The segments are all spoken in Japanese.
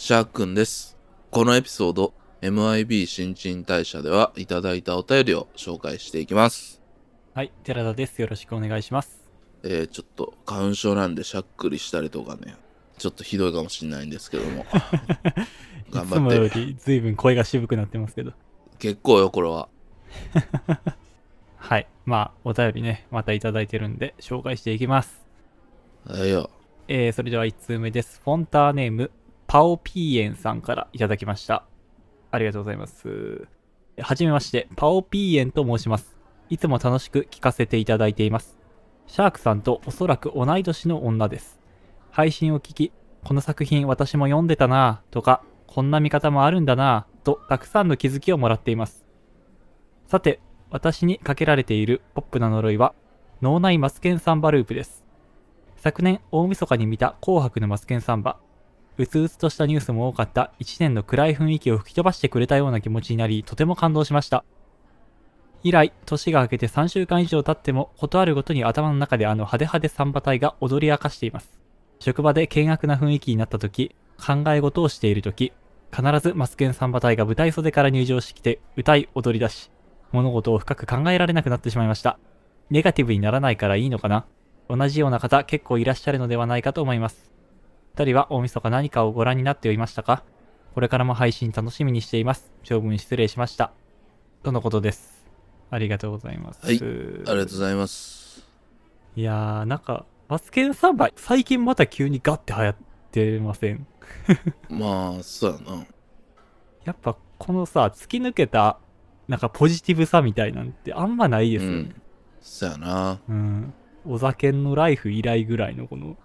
シャークンです。このエピソード、MIB 新陳代謝ではいただいたお便りを紹介していきます。はい、寺田です。よろしくお願いします。えー、ちょっと花粉症なんでしゃっくりしたりとかね、ちょっとひどいかもしれないんですけども。頑いつもよ張って。り随分声が渋くなってますけど。結構よ、これは。はい。まあ、お便りね、またいただいてるんで、紹介していきます。はいよ。えー、それでは1通目です。フォンターネーム、パオピーエンさんからいただきました。ありがとうございます。はじめまして、パオピーエンと申します。いつも楽しく聞かせていただいています。シャークさんとおそらく同い年の女です。配信を聞き、この作品私も読んでたなぁとか、こんな見方もあるんだなぁと、たくさんの気づきをもらっています。さて、私にかけられているポップな呪いは、脳内マスケンサンバループです。昨年大晦日に見た紅白のマスケンサンバ。うつうつとしたニュースも多かった一年の暗い雰囲気を吹き飛ばしてくれたような気持ちになり、とても感動しました。以来、年が明けて3週間以上経っても、ことあるごとに頭の中であの派手派手サンバ隊が踊り明かしています。職場で険悪な雰囲気になった時、考え事をしている時、必ずマスケンサンバ隊が舞台袖から入場してきて、歌い踊り出し、物事を深く考えられなくなってしまいました。ネガティブにならないからいいのかな？同じような方結構いらっしゃるのではないかと思います。二人は大晦日何かをご覧になっていましたか？これからも配信楽しみにしています。長文失礼しました。とのことです。ありがとうございます。はいありがとうございます。いやー、なんか、マスケンサンバ、最近また急にガッて流行ってません？まあ、そうやな。やっぱこのさ、突き抜けた、なんかポジティブさみたいなんてあんまないですよね。うん。そうやな。うん。お酒のライフ以来ぐらいのこの、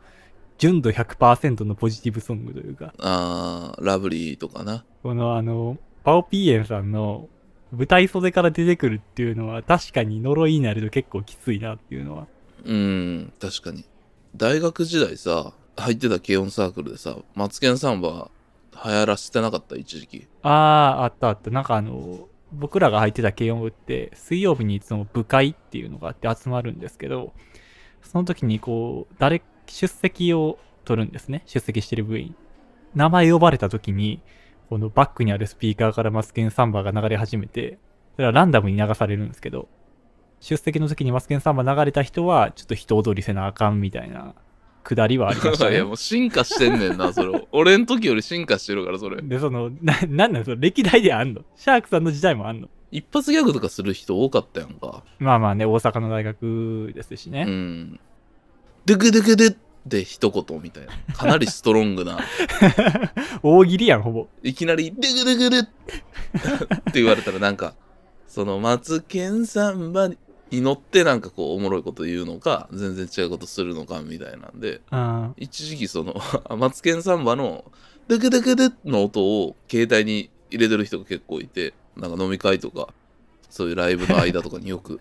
純度100%のポジティブソングというか、あー、ラブリーとかな。このあの、パオピーエンさんの舞台袖から出てくるっていうのは確かに呪いになると結構きついなっていうのは。うん、確かに。大学時代さ、入ってた軽音サークルでさ、マツケンサンバ流行らせてなかった、一時期。あー、あったあった。なんかあの、僕らが入ってた軽音部って、水曜日にいつも部会っていうのがあって集まるんですけど、その時にこう、誰、出席を取るんですね。出席してる部員。名前呼ばれた時に、このバックにあるスピーカーからマスケンサンバが流れ始めて、それはランダムに流されるんですけど、出席の時にマスケンサンバ流れた人は、ちょっと人踊りせなあかんみたいな、くだりはありました いねや、。もう進化してんねんな、それ。俺ん時より進化してるから、それ。で、その、な、なんなんその歴代であんの？シャークさんの時代もあんの？一発ギャグとかする人多かったやんか。まあまあね、大阪の大学ですしうね。ん。でけでけでって一言みたいな。かなりストロングな。大喜利やん、ほぼ。いきなり、でけでけでって言われたらなんか、その、マツケンサンバに乗ってなんかこう、おもろいこと言うのか、全然違うことするのかみたいなんで、うん。一時期その、マツケンサンバの、でけでけでの音を携帯に入れてる人が結構いて、なんか飲み会とか、そういうライブの間とかによく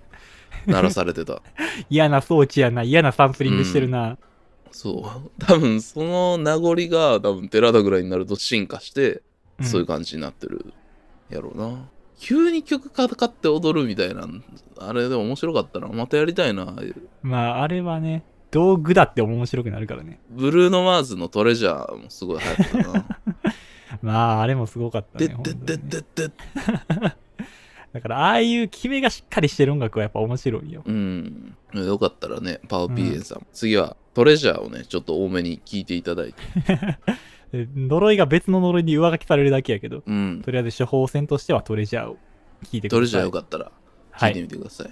鳴らされてた。嫌な装置やな、嫌なサンプリングしてるな。そう。多分その名残が多分寺田ぐらいになると進化して、うんそういう感じになってるやろうな。急に曲かかって踊るみたいな、あれでも面白かったな。またやりたいな。まあ、あれはね、道具だって面白くなるからね。ブルーノ・マーズのトレジャーもすごい流行ったな。まあ、あれもすごかったでね。ってってっ本当にねてって。だから、ああいう決めがしっかりしてる音楽はやっぱ面白いよ。うん。よかったらね、パオピーエンさん、次はトレジャーをね、ちょっと多めに聞いていただいて。で呪いが別の呪いに上書きされるだけやけど、うん。とりあえず処方箋としてはトレジャーを聞いてください。トレジャーよかったら聞いてはい。みてください。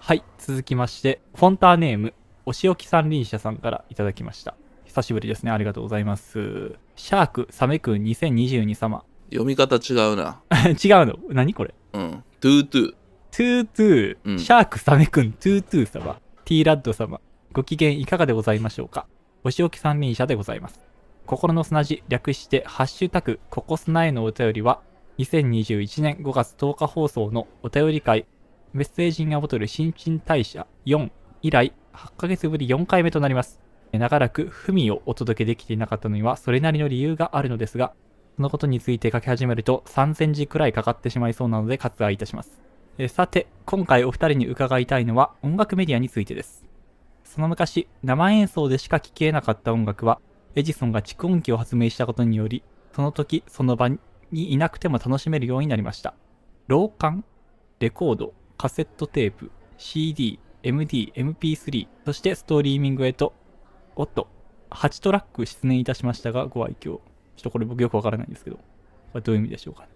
はい。続きまして、フォンターネーム、お仕置き三輪車さんからいただきました。久しぶりですね。ありがとうございます。シャーク、サメくん2022様。読み方違うな。違うの？何これ？うん。トゥートゥー。トゥートゥうんー、シャークサメくん、トゥートゥー様、ティーラッド様、ご機嫌いかがでございましょうか？お仕置き三輪車でございます。心の砂地、略して、ハッシュタグ、ココスナへのお便りは、2021年5月10日放送のお便り会、メッセージンがボトル新陳代謝4以来、8ヶ月ぶり4回目となります。長らく、ふみをお届けできていなかったのには、それなりの理由があるのですが、そのことについて書き始めると3000字くらいかかってしまいそうなので割愛いたします。えさて、今回お二人に伺いたいのは音楽メディアについてです。その昔、生演奏でしか聴けなかった音楽は、エジソンが蓄音機を発明したことにより、その時、その場にいなくても楽しめるようになりました。老館、レコード、カセットテープ、CD、MD、MP3、そしてストリーミングへと、おっと、8トラック出演いたしましたが、ご愛嬌。ちょっとこれ僕よくわからないんですけど、これどういう意味でしょうかね。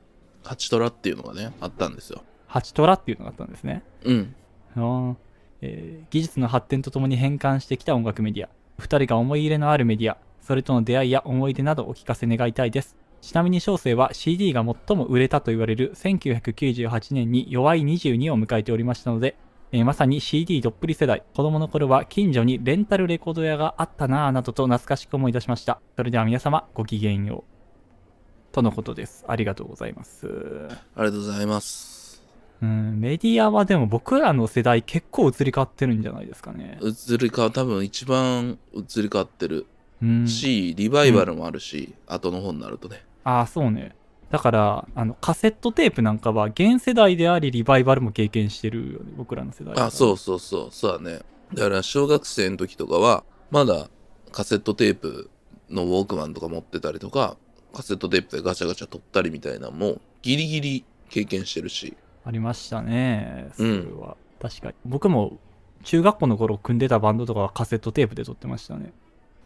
ハチトラっていうのがね、あったんですよ。8トラっていうのがあったんですね。うん。あーえー技術の発展とともに変換してきた音楽メディア。二人が思い入れのあるメディア、それとの出会いや思い出などお聞かせ願いたいです。ちなみに小生は CD が最も売れたと言われる1998年に弱い22を迎えておりましたので、えーまさに CD どっぷり世代。子供の頃は近所にレンタルレコード屋があったなぁなどと懐かしく思い出しました。それでは皆様ごきげんよう。とのことです。ありがとうございます。ありがとうございます。うん、メディアはでも僕らの世代結構移り変わってるんじゃないですかね。移り変わ、多分一番移り変わってるうん。し、リバイバルもあるし、後の方になるとね。ああ、そうね。だから、あの、カセットテープなんかは現世代であり、リバイバルも経験してるよね、僕らの世代。あ、そうそうそう、そうだね。だから小学生の時とかは、まだカセットテープのウォークマンとか持ってたりとか、カセットテープでガチャガチャ撮ったりみたいなのも、ギリギリ経験してるし。ありましたね。それうんは。確かに。僕も、中学校の頃組んでたバンドとかはカセットテープで撮ってましたね。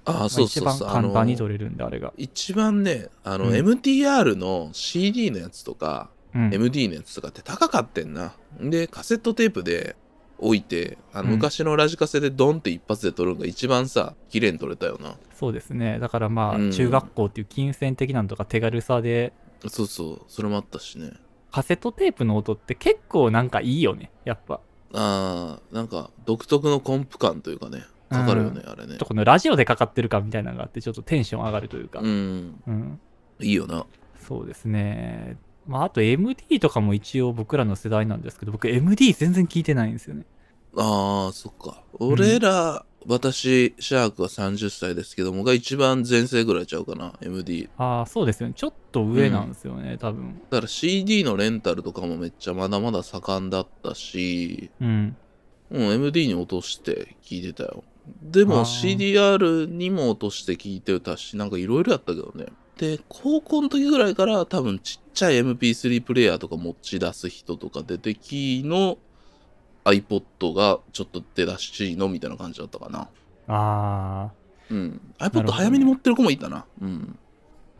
ああ、そうそうそう。まあ一番簡単にあの撮れるんで、あれが。一番ね、あの、うん MTR の CD のやつとか、うん。MD のやつとかって高かってんな。で、カセットテープで置いて、あのうん昔のラジカセでドンって一発で撮るのが一番さ、綺麗に撮れたよな。そうですね。だからまあ、うん中学校っていう金銭的なのとか手軽さで、そうそう、それもあったしね。カセットテープの音って結構なんかいいよね、やっぱ。ああ、なんか独特のコンプ感というかね、かかるよね、あれねちょっ。とこのラジオでかかってるかみたいなのがあって、ちょっとテンション上がるというか。うん、うん。いいよな。そうですね。まあ、あと MD とかも一応僕らの世代なんですけど、僕 MD 全然聞いてないんですよね。ああ、そっか。俺ら、私、シャークは30歳ですけども、が一番前世ぐらいちゃうかな、MD。ああ、そうですよね。ちょっと上なんですよね、多分。だから CD のレンタルとかもめっちゃまだまだ盛んだったし、うん。うん、MD に落として聞いてたよ。であもー CDR にも落として聞いてたし、なんかいろいろやったけどね。で、高校の時ぐらいから多分ちっちゃい MP3 プレイヤーとか持ち出す人とか出てきの iPod がちょっと出だしのみたいな感じだったかな。あうん。iPod ね早めに持ってる子もいたな。うん。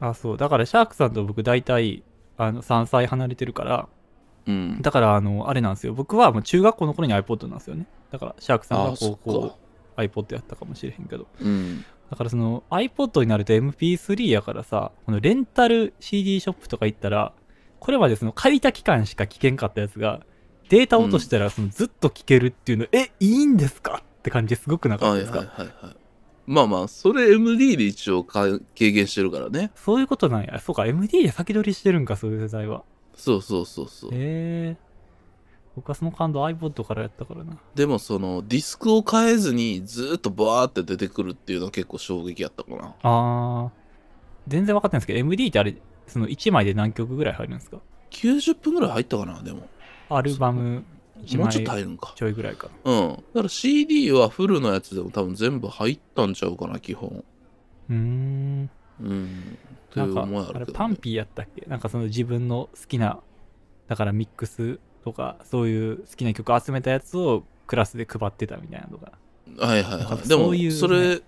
あ。あそう。だからシャークさんと僕大体、あの、3歳離れてるから、うん。だから、あの、あれなんですよ。僕はもう中学校の頃に iPod なんですよね。だから、シャークさんは高校。iPod やったかもしれへんけど。うん。だからその iPod になると MP3 やからさ、このレンタル CD ショップとか行ったら、これまでその借りた期間しか聞けんかったやつが、データ落としたらそのずっと聞けるっていうの、え、いいんですか？って感じですごくなかったはいですか、はいはいはい。まあまあ、それ MD で一応か経験してるからね。そういうことなんや。そうか、MD で先取りしてるんか、そういう世代は。そうそうそうそう。へえ僕はその感動 iPod からやったからな。でもそのディスクを変えずにずーっとバーって出てくるっていうのは結構衝撃やったかな。あー。全然分かってないんですけど、MD ってあれ、その1枚で何曲ぐらい入るんですか？90分ぐらい入ったかな、でも。アルバム1もうちょっと枚入るんか。ちょいぐらいか。うん。だから CD はフルのやつでも多分全部入ったんちゃうかな、基本。うーん。うん。ってないんかう思いああれるけど、ね。パンピーやったっけ？なんかその自分の好きなだからミックスとかそういう好きな曲集めたやつをクラスで配ってたみたいなのがはいはいはい。でも、そういうねそれ、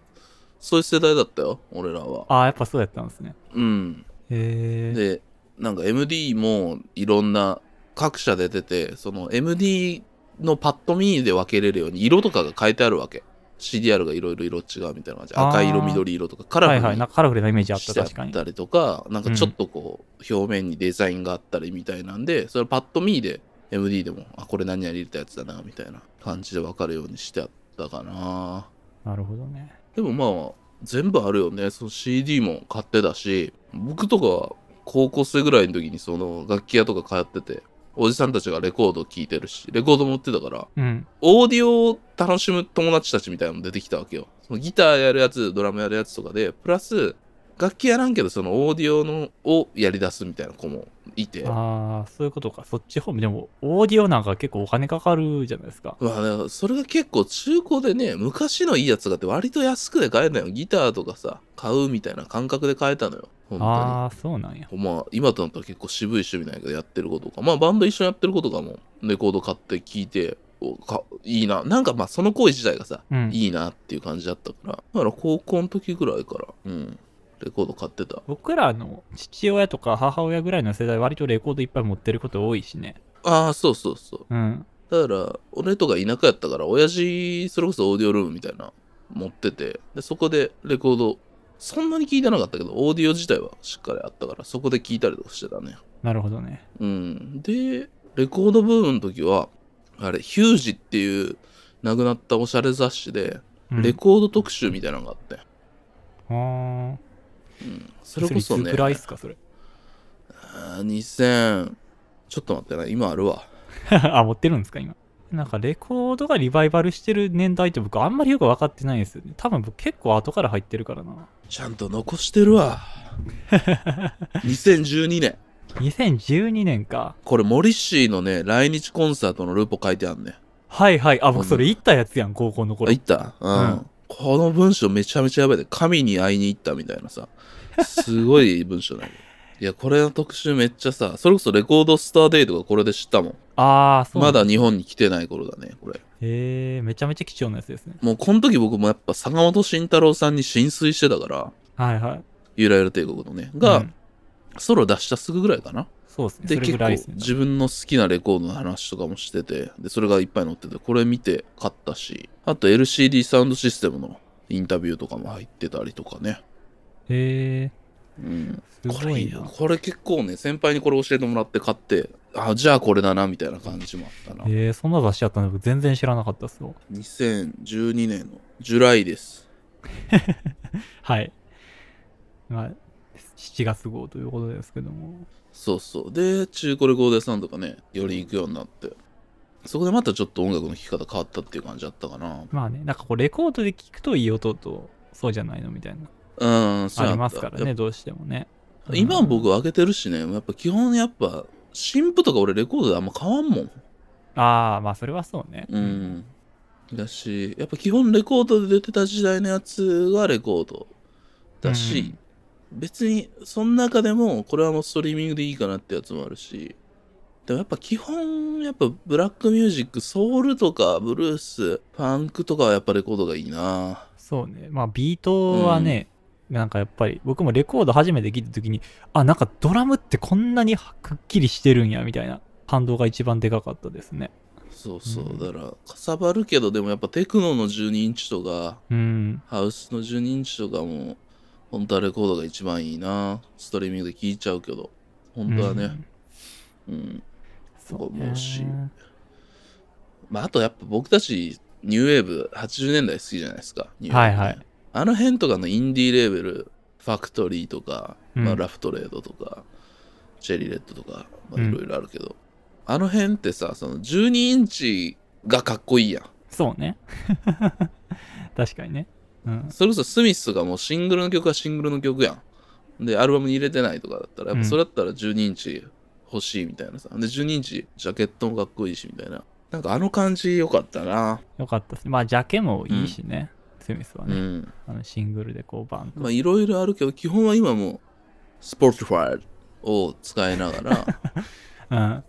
そういう世代だったよ、俺らは。ああやっぱそうやったんですねうん。へえで、なんか MD もいろんな各社で出て、その MD のパッと見で分けれるように色とかが変えてあるわけ。CDR がいろいろ色違うみたいな感じ。赤色、緑色とかカラフルにはいはいなんかカラフルなイメージあった確かにったりとか、なんかちょっとこう、表面にデザインがあったりみたいなんで、それパッと見で MD でも、あ、これ何々入れたやつだな、みたいな感じで分かるようにしてあったかな。なるほどねでもまあ、全部あるよね。その CD も買ってたし、僕とかは高校生ぐらいの時にその楽器屋とか通ってて、おじさんたちがレコード聴いてるし、レコードも売ってたから、うんオーディオを楽しむ友達たちみたいなのも出てきたわけよ。そのギターやるやつ、ドラムやるやつとかで、プラス、楽器やらんけどそのオーディオのをやり出すみたいな子もいてああ、そういうことか。そっち方面。でも、オーディオなんか結構お金かかるじゃないですか。まあ、それが結構中古でね昔のいいやつがあって割と安くで買えたよギターとかさ買うみたいな感覚で買えたのよ本当にああ、そうなんや。まあ今となったら結構渋い趣味なんやけどやってることとかまあバンド一緒にやってることとかもレコード買って聴いておかいいななんかまあその行為自体がさ、うん。いいなっていう感じだったからだから高校の時ぐらいからうんレコード買ってた。僕らの父親とか母親ぐらいの世代割とレコードいっぱい持ってること多いしね。ああそうそうそう。うん。だから俺とか田舎やったから親父それこそオーディオルームみたいな持ってて。でそこでレコードそんなに聞いてなかったけどオーディオ自体はしっかりあったからそこで聞いたりとかしてたねなるほどね。うん。でレコードブームの時はあれヒュージっていう亡くなったおしゃれ雑誌でうん、レコード特集みたいなのがあって、あーうん、それこそねいつぐらいっすか、それ？あー2000ちょっと待ってな今あるわ あ、持ってるんですか、今？なんかレコードがリバイバルしてる年代って僕あんまりよく分かってないんですよね。多分僕結構後から入ってるからな。ちゃんと残してるわ 2012年2012年か。これモリッシーのね来日コンサートのルポ書いてあんねはいはい。あ、僕それ行ったやつやん、高校のあ頃。行ったうん、うんこの文章めちゃめちゃやばいで。神に会いに行ったみたいなさ。すごい文章だよ。いやこれの特集めっちゃさそれこそレコードスターデイとかこれで知ったもん。ああ、そうまだ日本に来てない頃だねこれ。へえ、めちゃめちゃ貴重なやつですね。もうこの時僕もやっぱ坂本慎太郎さんに浸水してたから。はいはい。ゆらゆら帝国のね。が、うん。ソロ出したすぐぐらいかなそうですね。で。結構自分の好きなレコードの話とかもしててでそれがいっぱい載っててこれ見て買ったしあと LCD サウンドシステムのインタビューとかも入ってたりとかねへえ、うんすこれいいごいな。なこれ結構ね先輩にこれ教えてもらって買ってあじゃあこれだなみたいな感じもあったなへえ、そんな雑誌あったの？僕全然知らなかったっすよ。2012年のジュライです はい。まあ、7月号ということですけども。そうそう。で中古レコード屋さんとかねより行くようになって。そこでまたちょっと音楽の聴き方変わったっていう感じだったかな。まあね、なんかこうレコードで聞くといい音と、そうじゃないのみたいな。うんそうありますからね、どうしてもね。ぱ今うん。僕上げてるしね。やっぱ基本やっぱ新譜とか俺レコードであんま変わんもん。ああ、まあそれはそうね。うん。だし、やっぱ基本レコードで出てた時代のやつはレコードだし、別にその中でもこれはもうストリーミングでいいかなってやつもあるし、でもやっぱ基本、やっぱブラックミュージック、ソウルとかブルース、パンクとかはやっぱレコードがいいな。そうね。まあビートはね、なんかやっぱり僕もレコード初めて聞いた時に、あ、なんかドラムってこんなにくっきりしてるんや、みたいな感動が一番でかかったですね。そうそう。うんだから、かさばるけど、でもやっぱテクノの12インチとか、うん。ハウスの12インチとかも、本当はレコードが一番いいな。ストリーミングで聴いちゃうけど、本当はね。うん。うんそう思うしねまあ、あとやっぱ僕たちニューウェーブ80年代好きじゃないですか。ニューウェーブねはいはいあの辺とかのインディーレーベル、ファクトリーとか、まあ、うんラフトレードとか、チェリーレッドとか、まあ、うんいろいろあるけど、あの辺ってさ、その12インチがかっこいいやん。そうね。確かにね。うん。それこそスミスとかもシングルの曲はシングルの曲やん。で、アルバムに入れてないとかだったら、やっぱそれだったら12インチ欲しいみたいなさ。で、12インチジャケットもかっこいいしみたいな。なんかあの感じ良かったな。よかったですね。まあジャケもいいしね。スミスはね。うん。あのシングルでこうバンと。まあいろいろあるけど、基本は今も Spotify を使いながら、うん。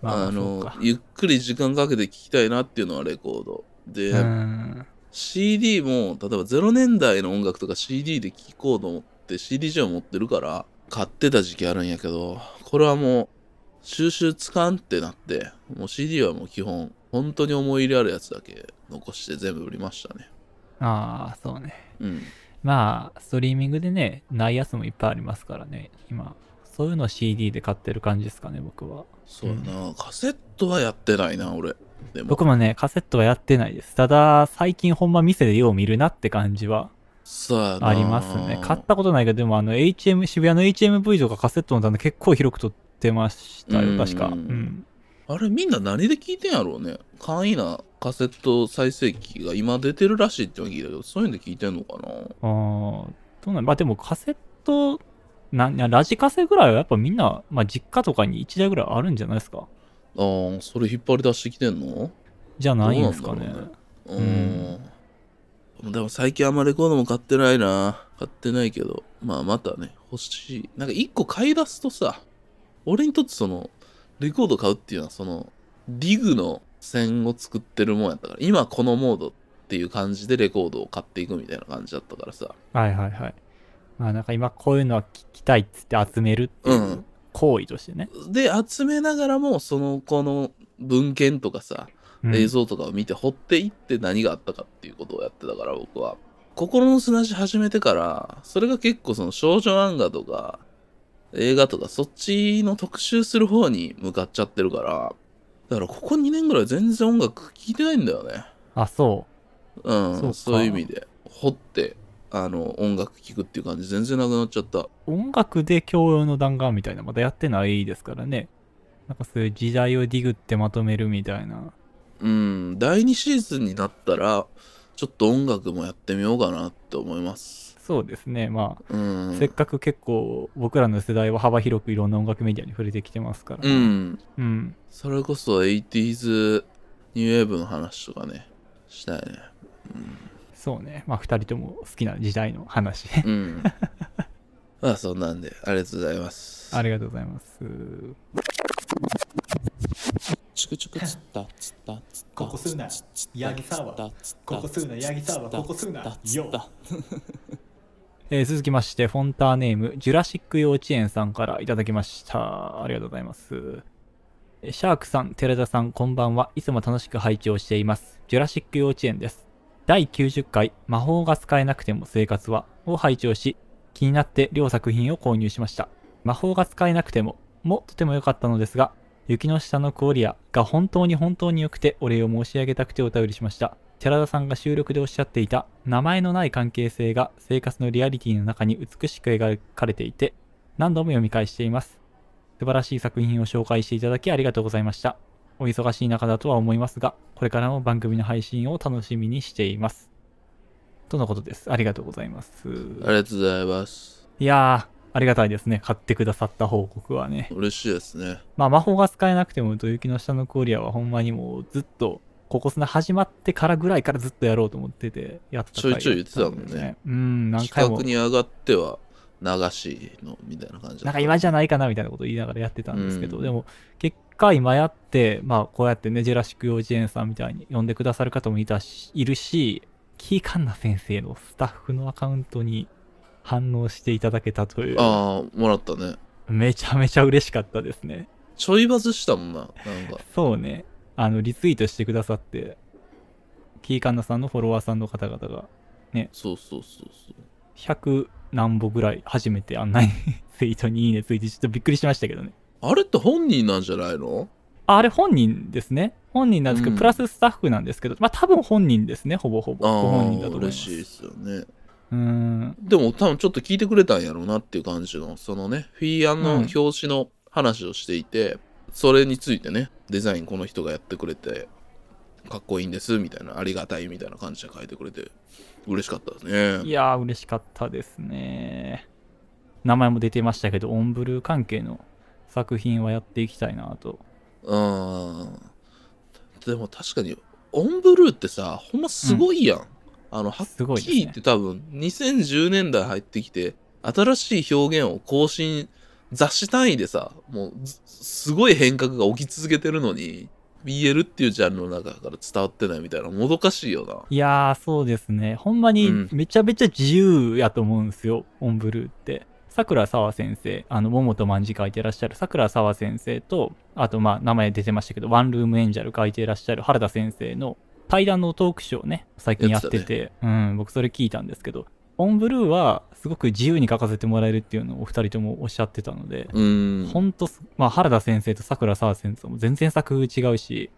まあ、あのゆっくり時間かけて聴きたいなっていうのはレコード。で、うん。CD も、例えば0年代の音楽とか CD で聴こうと思って CD を持ってるから、買ってた時期あるんやけど、これはもう、収集つかんってなって、もう CD はもう基本、本当に思い入れあるやつだけ残して全部売りましたね。ああ、そうね。うん。まあ、ストリーミングでね、ないやつもいっぱいありますからね、今。そういうの CD で買ってる感じですかね、僕は。そうやな、カセットはやってないな、俺。でも、僕もね、カセットはやってないです。ただ、最近ほんま店でよう見るなって感じは。ありますね。買ったことないけど、でもあの HM、渋谷の HMV とかカセットの棚結構広く撮ってましたよ、うん確か。うん。あれみんな何で聞いてんやろうね簡易なカセット再生機が今出てるらしいっての聞いたけどそういうので聞いてんのかな？あーどうなんまあでもカセット、なんラジカセぐらいはやっぱみんな、まあ実家とかに1台ぐらいあるんじゃないですかああ、それ引っ張り出してきてんの？じゃないんですかね。うーん。でも最近あんまレコードも買ってないな。買ってないけど、まあまたね、欲しい。なんか一個買い出すとさ、俺にとってその、レコード買うっていうのはその、ディグの線を作ってるもんやったから、今このモードっていう感じでレコードを買っていくみたいな感じだったからさ。はいはいはい。まあなんか今こういうのは聞きたいっつって集めるっていううん行為としてね。で、集めながらも、その、この文献とかさ、うん。映像とかを見て掘っていって何があったかっていうことをやってたから僕は。心の砂地始めてからそれが結構その少女漫画とか映画とかそっちの特集する方に向かっちゃってるからだからここ2年ぐらい全然音楽聴いてないんだよね。あ、そうんそうか。そういう意味で。掘ってあの音楽聴くっていう感じ全然なくなっちゃったう。音楽で教養の弾丸みたいなまだやってないですからね。なんかそういう時代をディグってまとめるみたいな。うん第2シーズンになったらちょっと音楽もやってみようかなって思いますそうですね。まあ、うんせっかく結構僕らの世代は幅広くいろんな音楽メディアに触れてきてますから。うんうん。それこそ 80s ニューウェーブの話とかね、したいね。そうね。まあ二人とも好きな時代の話。うん。まあそんなんで、ありがとうございます。ありがとうございます。チクチクつったつったつったここすなヤギサここすなヤギサここすなよえー続きまして、フォンターネーム、ジュラシック幼稚園さんからいただきました。ありがとうございます。えーシャークさん、寺田さん、こんばんは。いつも楽しく拝聴しています。ジュラシック幼稚園です。第90回、魔法が使えなくても生活は、を拝聴し、気になって両作品を購入しました。魔法が使えなくても、もとても良かったのですが、雪の下のクオリアが本当に本当に良くてお礼を申し上げたくてお便りしました。寺田さんが収録でおっしゃっていた名前のない関係性が生活のリアリティの中に美しく描かれていて何度も読み返しています。素晴らしい作品を紹介していただきありがとうございました。お忙しい中だとは思いますが、これからも番組の配信を楽しみにしています。とのことです。ありがとうございます。ありがとうございます。いやー、ありがたいですね。買ってくださった報告はね。嬉しいですね。まあ魔法が使えなくても、と雪の下のクオリアはほんまにもうずっと、ここ砂始まってからぐらいからずっとやろうと思ってて、やった回ちょいちょい言ってたもんね。うん、何回も。に上がっては流しのみたいな感じなんか今じゃないかなみたいなことを言いながらやってたんですけど、うんでも結果今やって、まあこうやってね、ジェラシック幼稚園さんみたいに呼んでくださる方もいたし、いるし、キーカンナ先生のスタッフのアカウントに反応していただけたという、ああ、もらったね。めちゃめちゃ嬉しかったですね。ちょいバズしたもんな。なんか。そうね、あの、リツイートしてくださって、キーカンナさんのフォロワーさんの方々がそうそうそうそう。100何歩ぐらい初めてあんなにツイートにいいねついてちょっとびっくりしましたけどね。あれって本人なんじゃないの？ああれ本人ですね。本人なんですけど、うんプラススタッフなんですけど、まあ多分本人ですね、ほぼほぼ。ごああ本人だと思いま嬉す。しいですよね。うーん。でも多分ちょっと聞いてくれたんやろうなっていう感じの、そのね、フィーアンのうん表紙の話をしていて、それについてね、デザインこの人がやってくれて、かっこいいんです、みたいな、ありがたいみたいな感じで書いてくれて、嬉しかったですね。いやー、嬉しかったですね。名前も出てましたけど、オンブルー関係の作品はやっていきたいなと。うん。でも確かに、オンブルーってさ、ほんますごいやん。あの、はっすごいですねきり言って多分、2010年代入ってきて、新しい表現を更新、雑誌単位でさ、もうず、すごい変革が起き続けてるのに、BL っていうジャンルの中から伝わってないみたいな、もどかしいよな。いやー、そうですね。ほんまにうんめちゃめちゃ自由やと思うんですよ、オンブルーって。桜沢先生、あの、桃と万字書いてらっしゃる桜沢先生と、あと、まあ、名前出てましたけど、ワンルームエンジェル書いてらっしゃる原田先生の対談のトークショーね、最近やってて、やってうん、僕それ聞いたんですけど、オンブルーはすごく自由に書かせてもらえるっていうのをお二人ともおっしゃってたので、うーん。ほんとす、まあ、原田先生と桜沢先生も全然作風違うし。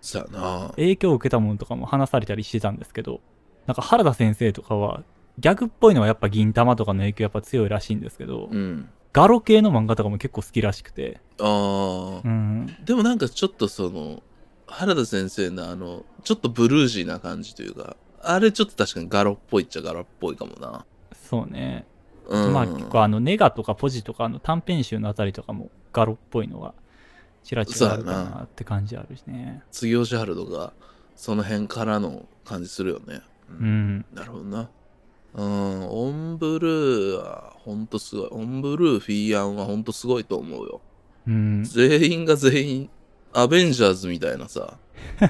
影響を受けたものとかも話されたりしてたんですけど、なんか原田先生とかは、ギャグっぽいのはやっぱ銀玉とかの影響やっぱ強いらしいんですけど、うん。ガロ系の漫画とかも結構好きらしくて、ああ。うん、でもなんかちょっとその原田先生のあのちょっとブルージーな感じというかあれちょっと確かにガロっぽいっちゃガロっぽいかもなそうね。うん。まあ結構あのネガとかポジとかあの短編集のあたりとかもガロっぽいのがちらちらあるかなって感じあるしね。次吉春とか、その辺からの感じするよね。うん。なるほどな。うん、オンブルーはほんとすごい。オンブルー、フィーアンはほんとすごいと思うよ。うん。全員が全員、アベンジャーズみたいなさ、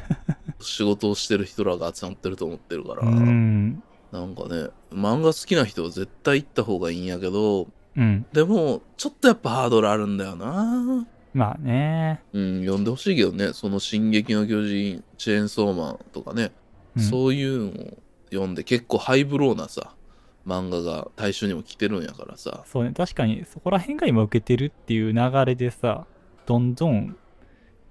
仕事をしてる人らが集まってると思ってるから、うん。なんかね、漫画好きな人は絶対行った方がいいんやけど、うん。でも、ちょっとやっぱハードルあるんだよな。まあね。うん、読んでほしいけどね、その進撃の巨人、チェーンソーマンとかね、うんそういうのを読んで結構ハイブローなさ、漫画が大衆にも来てるんやからさ、そうね。確かにそこら辺が今受けてるっていう流れでさ、どんどん、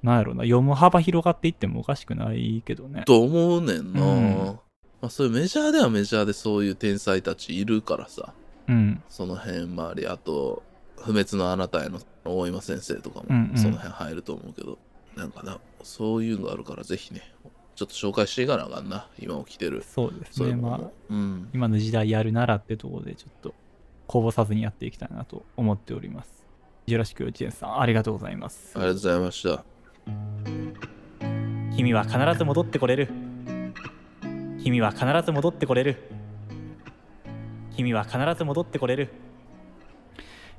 なんやろな、読む幅広がっていってもおかしくないけどね。と思うねんな。うんまあそういうメジャーではメジャーでそういう天才たちいるからさ、うん。その辺周り、あと、不滅のあなたへの大今先生とかうんうんもその辺入ると思うけど、なんかな、そういうのがあるからぜひね、ちょっと紹介していかなあかんな、今起きてる。そうですね。まあうん。今の時代やるならってところでちょっとこぼさずにやっていきたいなと思っております。ジュラシック幼稚園さん、ありがとうございますあ。りがとうございました。君は必ず戻ってこれる。君は必ず戻ってこれる。君は必ず戻ってこれる。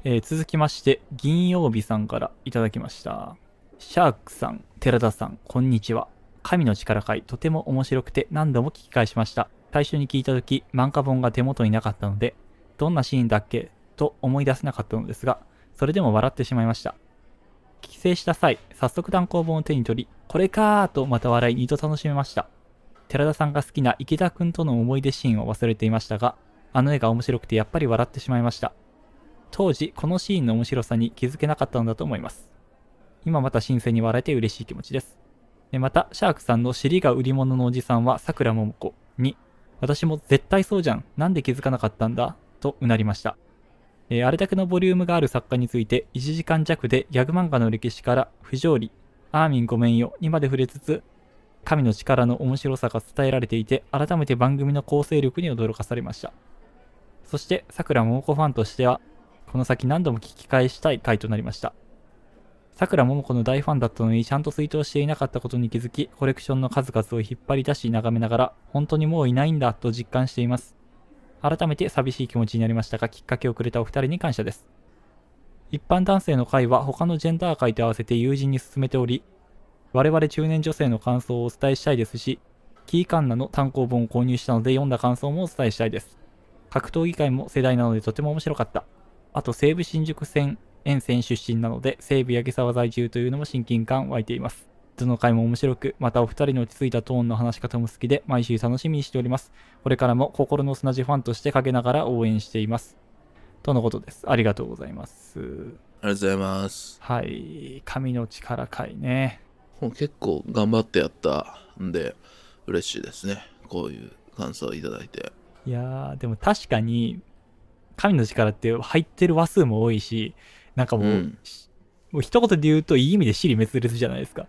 えー続きまして、銀曜日さんからいただきました。シャークさん、寺田さん、こんにちは。神の力会、とても面白くて何度も聞き返しました。最初に聞いたとき、漫画本が手元になかったので、どんなシーンだっけ？と思い出せなかったのですが、それでも笑ってしまいました。帰省した際、早速単行本を手に取り、これかーとまた笑い二度楽しめました。寺田さんが好きな池田くんとの思い出シーンを忘れていましたが、あの絵が面白くてやっぱり笑ってしまいました。当時、このシーンの面白さに気づけなかったのだと思います。今また新鮮に笑えて嬉しい気持ちです。また、シャークさんの尻が売り物のおじさんは桜桃子に、私も絶対そうじゃん。なんで気づかなかったんだ？とうなりました。えーあれだけのボリュームがある作家について1時間弱でギャグ漫画の歴史から不条理、アーミンごめんよにまで触れつつ、神の力の面白さが伝えられていて、改めて番組の構成力に驚かされました。そして、桜桃子ファンとしては、この先何度も聞き返したい回となりました。桜桃子の大ファンだったのにちゃんと追悼していなかったことに気づき、コレクションの数々を引っ張り出し眺めながら、本当にもういないんだと実感しています。改めて寂しい気持ちになりましたが、きっかけをくれたお二人に感謝です。一般男性の会は他のジェンダー会と合わせて友人に勧めており、我々中年女性の感想をお伝えしたいですし、キーカンナの単行本を購入したので読んだ感想もお伝えしたいです。格闘技会も世代なのでとても面白かった。あと西武新宿線沿線出身なので西武八木沢在住というのも親近感湧いています。どの回も面白く、またお二人の落ち着いたトーンの話し方も好きで毎週楽しみにしております。これからも心の砂地ファンとして陰ながら応援しています。とのことです。ありがとうございます。ありがとうございます。はい。神の力会ね。もう結構頑張ってやったんで、嬉しいですね。こういう感想をいただいて。いやー、でも確かに、神の力って入ってる話数も多いし、なんかもう、うんしもう一言で言うといい意味で尻滅裂じゃないですか。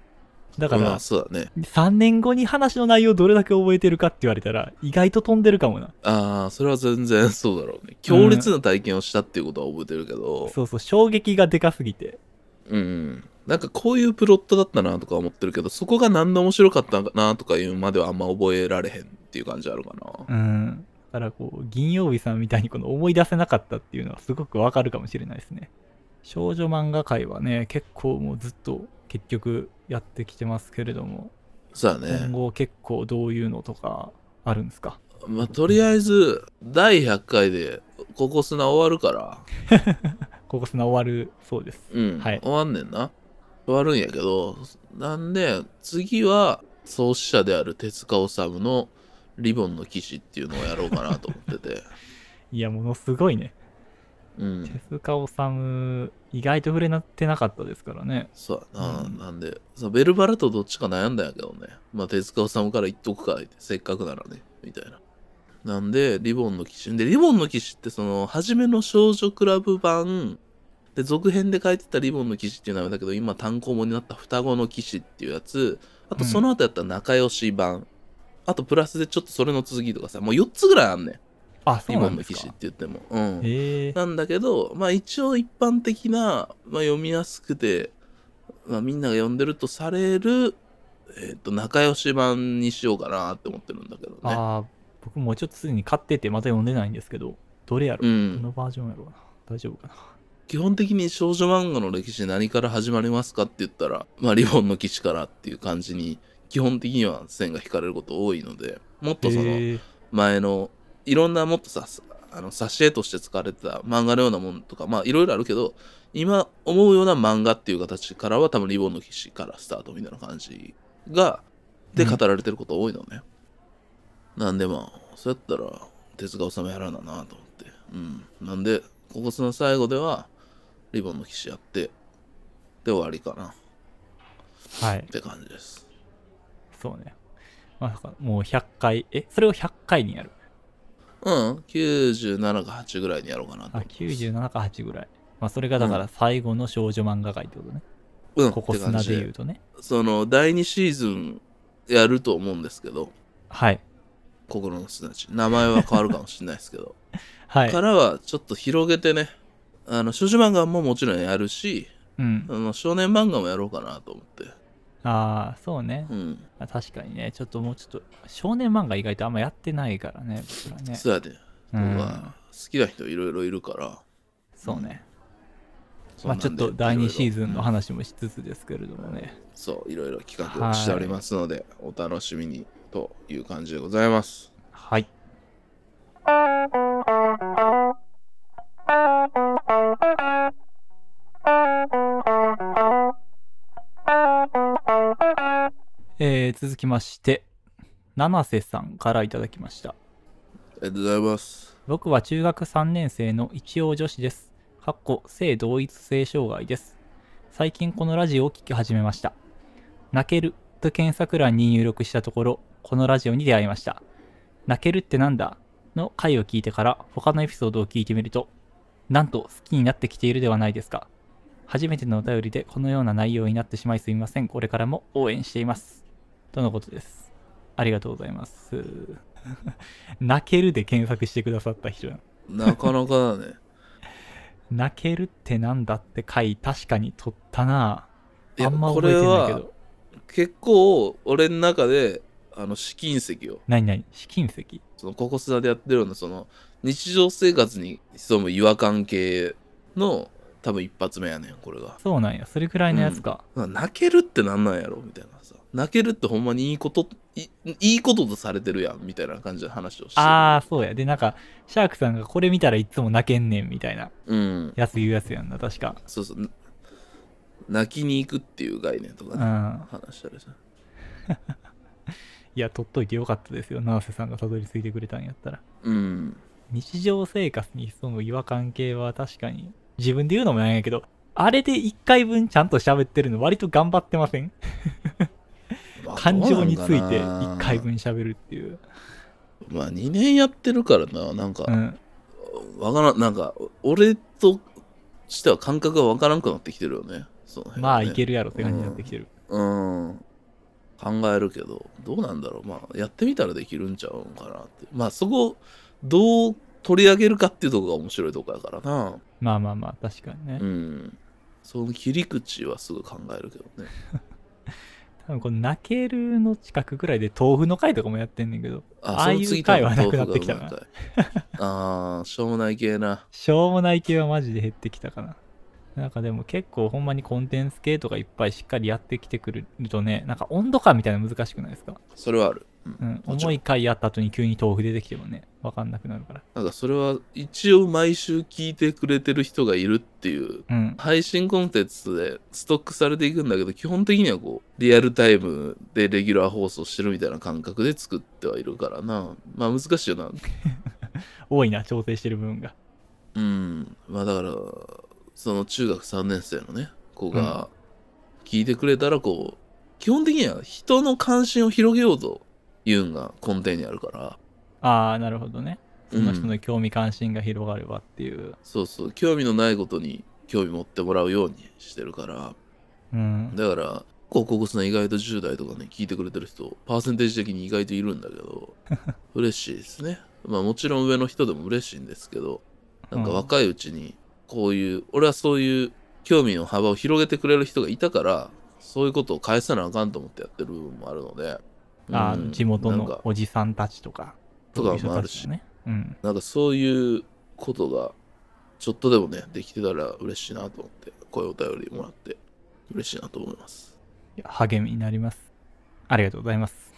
だから、まあそうだね。3年後に話の内容どれだけ覚えてるかって言われたら、意外と飛んでるかもな。ああ、それは全然そうだろうね。強烈な体験をしたっていうことは覚えてるけど、そうそう、衝撃がでかすぎて。うん。なんかこういうプロットだったなとか思ってるけど、そこが何で面白かったなとかいうまではあんま覚えられへんっていう感じあるかな。うん。だからこう、銀曜日さんみたいにこの思い出せなかったっていうのはすごくわかるかもしれないですね。少女漫画界はね、結構もうずっと結局やってきてますけれども、そうだね。今後結構どういうのとかあるんですか？まあとりあえず、第100回で、ここ砂終わるから、ここ砂終わるそうです。うん、はい終わんねんな。終わるんやけど、なんで、次は、創始者である手塚治虫のリボンの騎士っていうのをやろうかなと思ってて。いや、ものすごいね。うん。手塚治虫、意外と触れなってなかったですからね。そうやな、うんなんで、そうベルバラとどっちか悩んだんやけどね。まあ、手塚治虫から言っとくか、せっかくならね、みたいな。なんで、リボンの騎士。で、リボンの騎士って、その、初めの少女クラブ版、で、続編で書いてたリボンの騎士っていう名前だけど、今単行本になった双子の騎士っていうやつ、あとうんその後やったら仲良し版、あとプラスでちょっとそれの続きとかさ、もう4つぐらいあんねん。あ、そリうなんですかボンの騎士って。言っても。うん。なんだけど、まあ一応一般的な、まあ、読みやすくて、まあ、みんなが読んでるとされる、えっ、と、仲良し版にしようかなって思ってるんだけどね。ああ、僕もうちょっとすでに買っててまた読んでないんですけど、どれやろ、どうん。のバージョンやろうな？大丈夫かな？基本的に少女漫画の歴史何から始まりますかって言ったら、まあリボンの騎士からっていう感じに、基本的には線が引かれること多いので、もっとその。前のいろんなもっとさあの挿絵として使われてた漫画のようなものとかまあいろいろあるけど今思うような漫画っていう形からは多分リボンの騎士からスタートみたいな感じがでうん語られてること多いのね、なんでまあそうやったら手塚治虫やらななと思ってうんなんでここの最後ではリボンの騎士やってで終わりかなはいっ。て感じですそうね。まあ、もう100回、え、それを100回にやる。うん97か8ぐらいにやろうかなとあ、97か8ぐらい。まあ、それがだから最後の少女漫画界ってことね。うんここ砂で言うとね。その第2シーズンやると思うんですけど、はい。心の砂地。名前は変わるかもしれないですけど、はいか。らはちょっと広げてね、あの少女漫画ももちろんやるし、うんあ。の少年漫画もやろうかなと思って。ああ、そうね。うん。まあ確かにね、ちょっともうちょっと、少年漫画意外とあんまやってないからね、僕らね。そうやで。うん僕は好きな人いろいろいるから。そうね。そんまあちょっと第2シーズンの話もしつつですけれどもね。そう、いろいろ企画をしておりますので、お楽しみにという感じでございます。はい。えー、続きまして、七瀬さんからいただきました。ありがとうございます。僕は中学3年生の一応女子です。かっこ性同一性障害です。最近このラジオを聞き始めました。泣けると検索欄に入力したところ、このラジオに出会いました。泣けるってなんだ？の回を聞いてから他のエピソードを聞いてみると、なんと好きになってきているではないですか。初めてのお便りでこのような内容になってしまいすみません。これからも応援しています。とのことです。ありがとうございます。泣けるで検索してくださった人やなかなかだね。泣けるってなんだって回確かに取ったなあんま覚えてないけこれはど。結構俺の中であの試金石を何何？試金石？そのココスナでやってるようなその日常生活に潜む違和感系の多分一発目やねんこれがそうなんや。それくらいのやつか。泣けるってなんなんやろみたいなさ泣けるってほんまにいいこといいいこととされてるやんみたいな感じで話をしてるああ、そうや。で、なんか、シャークさんがこれ見たらいつも泣けんねんみたいなうんやつ言うやつやんな、確か。そうそう泣きに行くっていう概念とかね、うん。話したりさ いや、取っといてよかったですよ。七瀬さんがたどり着いてくれたんやったら。うん日常生活に潜む違和感系は確かに、自分で言うのもなんやけど、あれで1回分ちゃんと喋ってるの割と頑張ってません？まあ感情についてどうなんかな1回分喋るっていう。まあ2年やってるからななんか、うん。わからん、なんか、俺としては感覚がわからんくなってきてるよね。その辺まあ、いけるやろって感じになってきてる。うん。考えるけど、どうなんだろう。まあ、やってみたらできるんちゃうんかなって。まあ、そこ、どう取り上げるかっていうところが面白いとこやからな。まあまあまあ、確かにね。うん。その切り口はすぐ考えるけどね。この泣けるの近くぐらいで豆腐の回とかもやってんねんけど、ああいう回はなくなってきたなああ、しょうもない系な。しょうもない系はマジで減ってきたかな。なんかでも結構ほんまにコンテンツ系とかいっぱいしっかりやってきてくるとね、なんか温度感みたいなの難しくないですか？それはある。うん。重い回やった後に急に豆腐出てきてもね、わかんなくなるから。なんかそれは一応毎週聞いてくれてる人がいるっていううん。配信コンテンツでストックされていくんだけど基本的にはこうリアルタイムでレギュラー放送してるみたいな感覚で作ってはいるからな。まあ難しいよな。多いな、調整してる部分が。うん。まあだからその中学3年生のね子が聞いてくれたらこう基本的には人の関心を広げようというんが根底にあるからああ、なるほどね。その人うんの興味関心が広がればっていう。そうそう興味のないことに興味持ってもらうようにしてるからうん。だから、高校スな意外と10代とかね、聞いてくれてる人、パーセンテージ的に意外といるんだけど、嬉しいですね。まあもちろん上の人でも嬉しいんですけど、なんかうん若いうちにこういう、俺はそういう興味の幅を広げてくれる人がいたから、そういうことを返さなあかんと思ってやってる部分もあるので、あうん地元のおじさんたちとか。とかもあるしね。うん。なんかそういうことがちょっとでもねできてたら嬉しいなと思ってこういうお便りもらって嬉しいなと思いますいや励みになります。ありがとうございます。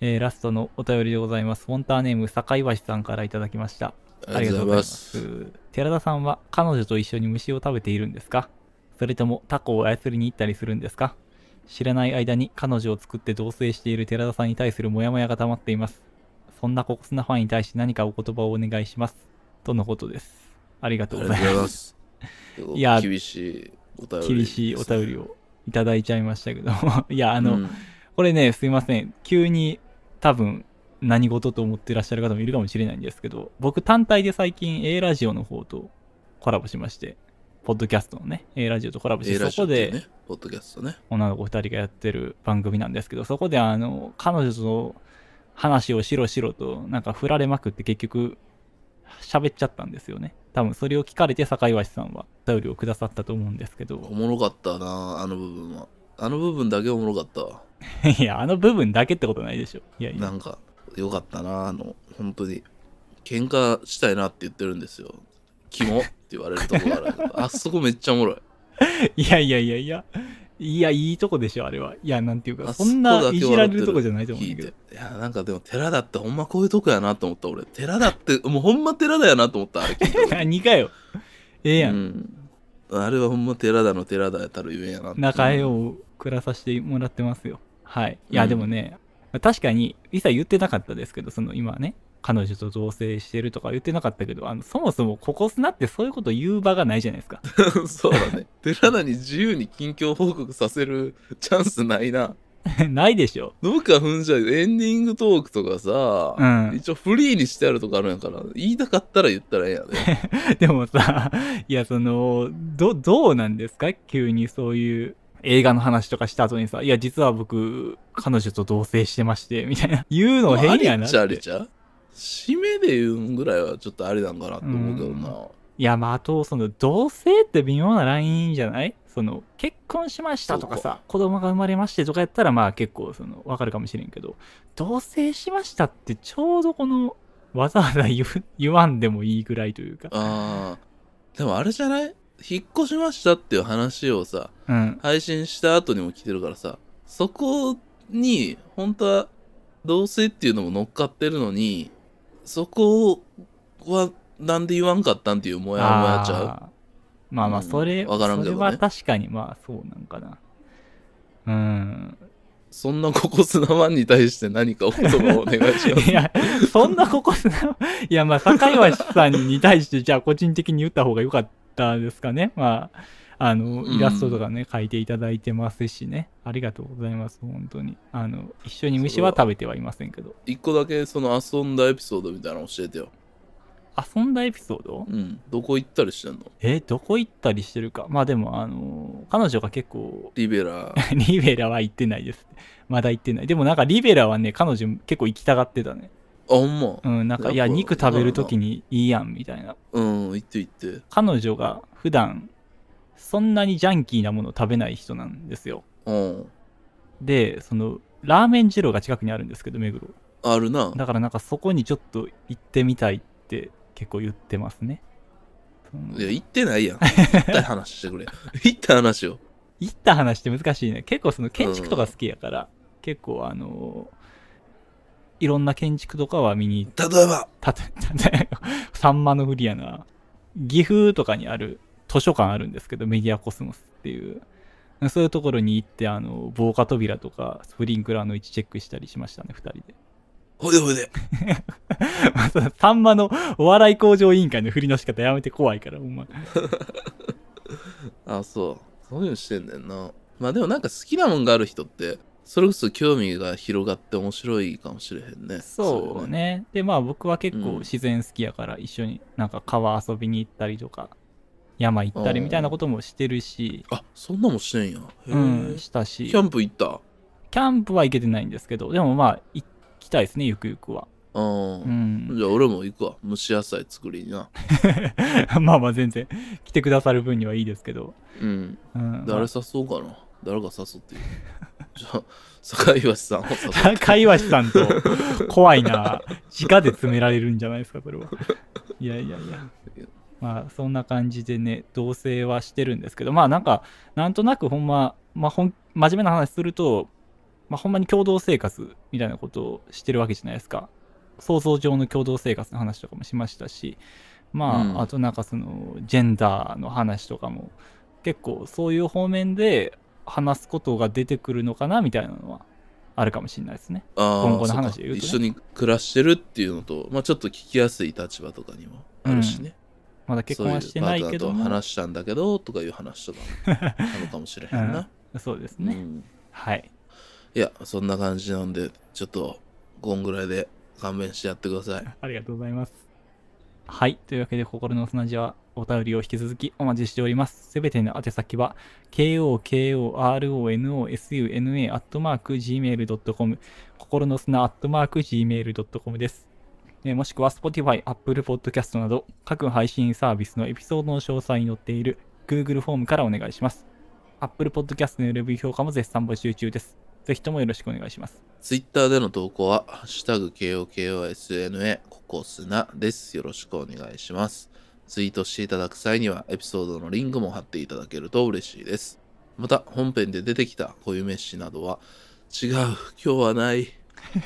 えーラストのお便りでございます。フォンターネーム、坂岩さんからいただきました。ありがとうございます寺田さんは彼女と一緒に虫を食べているんですか？それともタコを操りに行ったりするんですか？知らない間に彼女を作って同棲している寺田さんに対するモヤモヤが溜まっています。そんなココスなファンに対して何かお言葉をお願いします。とのことです。ありがとうございま。すいや厳しいお便り厳しいお便りをいただいちゃいましたけどいや、ああの、これね、すいません。急に多分何事と思ってらっしゃる方もいるかもしれないんですけど、僕単体で最近 A ラジオの方とコラボしまして、ポッドキャストのね、A ラジオとコラボして、そこでポッドキャストね。女の子2人がやってる番組なんですけど、そこであの、彼女と話をしろしろと、なんか振られまくって結局、喋っちゃったんですよね。多分それを聞かれて坂岩さんはお便りをくださったと思うんですけおど、もろかったなあの部分はあの部分だけおもろかったわ いや、あの部分だけってことないでしょ。いやいや。なんかよかったなあの本当に喧嘩したいなって言ってるんですよキモって言われるとこがあるけど あそこめっちゃおもろいいやいやいやいや、いや、いいとこでしょ、あれは。いや、なんていうか、あそんないじられるとこじゃないと思うけどて。いやなんかでも寺田ってほんまこういうとこやなと思った俺寺田ってもうほんま寺田やなと思ったあれ聞いた時 何かよ。ええやん。うん、あれはほんま寺田の寺田やったら言えんやなって仲絵を暮らさせてもらってますよ。はい。いや、うんでもね、確かに、一切言ってなかったですけど、その今ね、彼女と同棲してるとか言ってなかったけど、あの、そもそもココスナってそういうこと言う場がないじゃないですか。そうだね寺田に自由に近況報告させるチャンスないな ないでしょ。どうかふんじゃエンディングトークとかさ、うん一応フリーにしてあるとかあるんやから言いたかったら言ったらええんやで でもさ、いや、その、ど、どうなんですか？急にそういう映画の話とかした後にさ、いや、実は僕、彼女と同棲してまして、みたいな。言うの変やなっ。ありっちゃありちゃ。う締めで言うんぐらいはちょっとありなんかなと思うけどな、いや、まあ、あと、その、同棲って微妙なラインじゃない？その、結婚しましたとかさ、子供が生まれましてとかやったら、まあ結構、その、わかるかもしれんけど、同棲しましたってちょうどこの、わざわざ言わんでもいいぐらいというか。あー。でもあれじゃない？引っ越しましたっていう話をさうん。配信した後にも来てるからさそこに本当は同棲っていうのも乗っかってるのにそこはなんで言わんかったんっていうモヤモヤちゃう？まあまあ、うんそれ、わからんけどねそれは確かに、まあ、そうなんかな。うん。そんなココスナワンに対して何かお言葉をお願いします？いや、そんなここすな、いや、まあ、坂岩さんに対して、じゃあ、個人的に言った方が良かったですかね。まあ、あの、うんイラストとかね、描いていただいてますしね。ありがとうございます、本当に。あの、一緒に虫は食べてはいませんけど。一個だけその遊んだエピソードみたいなの教えてよ遊んだエピソード？うんどこ行ったりしてんの？え、どこ行ったりしてるか？まあでも、あの、彼女が結構、リベラ リベラは行ってないです。まだ行ってない。でもなんかリベラはね、彼女結構行きたがってたね。あほんまうん、なんか、いや、肉食べるときにいいやん、みたいな。うん行って行って彼女が普段、そんなにジャンキーなものを食べない人なんですよ。うんで、その、ラーメン二郎が近くにあるんですけど、目黒。あるなだからなんかそこにちょっと行ってみたいって結構言ってますね。そのいや行ってないやん 行った話してくれ行った話を行った話って難しいね。結構その建築とか好きやから、結構あのいろんな建築とかは見に行って例えば サンマのフリやな。岐阜とかにある図書館あるんですけど、メディアコスモスっていう。そういうところに行って、あの、防火扉とか、スプリンクラーの位置チェックしたりしましたね、二人で。ほいでほいで まあそのサンマのお笑い向上委員会の振りの仕方やめて怖いから、ほんま。あそうそういうのしてんねんなまあでもなんか好きなもんがある人ってそれこそ興味が広がって面白いかもしれへんね。そういね。ね。で、まあ僕は結うん。構自然好きやから、一緒になんか川遊びに行ったりとか、山行ったりみたいなこともしてるし、あそんなもんしてんや。うん、したし。キャンプ行った？キャンプは行けてないんですけどでもまあ行きたいですねゆくゆくは。うんうん。じゃあ俺も行くわ。蒸し野菜作りにな。まあまあ全然来てくださる分にはいいですけど、うん。うん、誰誘そうかな。誰が誘って 坂岩さんを誘って。高岩さんと怖いな直で詰められるんじゃないですかそれは。いやいやいや。まあそんな感じでね同棲はしてるんですけど。まあなんかなんとなくほんま、まあ、ほん真面目な話すると、まあ、ほんまに共同生活みたいなことをしてるわけじゃないですか。想像上の共同生活の話とかもしましたし。まあ、うん。あとなんかそのジェンダーの話とかも。結構そういう方面で話すことが出てくるのかなみたいなのはあるかもしれないですね。今後の話で言うとね一緒に暮らしてるっていうのと、まあ、ちょっと聞きやすい立場とかにもあるしね、まだ結婚はしてないけど話したんだけどとかいう話とかもあるかもしれへんな、そうですね。うん、はい。いやそんな感じなんでちょっとこんぐらいで勘弁してやってくださいありがとうございます。はい。というわけで、心の砂地はお便りを引き続きお待ちしております。すべての宛先は、kokoronosuna.gmail.com、心の砂 .gmail.com です。えもしくは Spotify、Apple Podcast など各配信サービスのエピソードの詳細に載っている Google フォームからお願いします。Apple Podcast のレビュー評価も絶賛募集中です。ぜひともよろしくお願いします。ツイッターでの投稿は、ハッシュタグ KOKOSNA ココスナです。よろしくお願いします。ツイートしていただく際には、エピソードのリンクも貼っていただけると嬉しいです。また、本編で出てきた固有飯などは、違う、今日はない、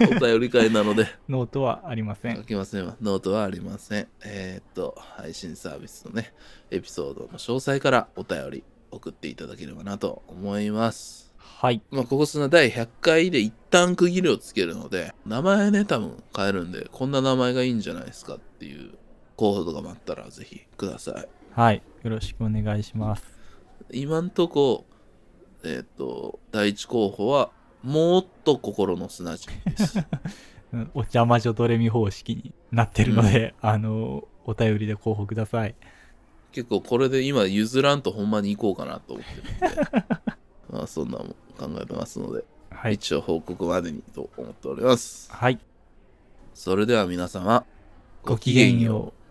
お便り回なので、ノートはありません。書きませんわ。ノートはありません。えーっと、配信サービスのね、エピソードの詳細からお便り送っていただければなと思います。はい。まあ、ココスナ第100回で一旦区切りをつけるので、名前ね、多分変えるんで、こんな名前がいいんじゃないですかっていう候補とかもあったら、ぜひください。はい。よろしくお願いします。今んとこ、えーっと、第一候補は、もっと心の砂地です。う んお邪魔女ドレミ方式になってるので、あの、お便りで候補ください。結構これで今譲らんとほんまに行こうかなと思ってるんで、まあそんなもん考えてますので、はい。一応報告までにと思っております。はい。それでは皆様、ごきげんよう。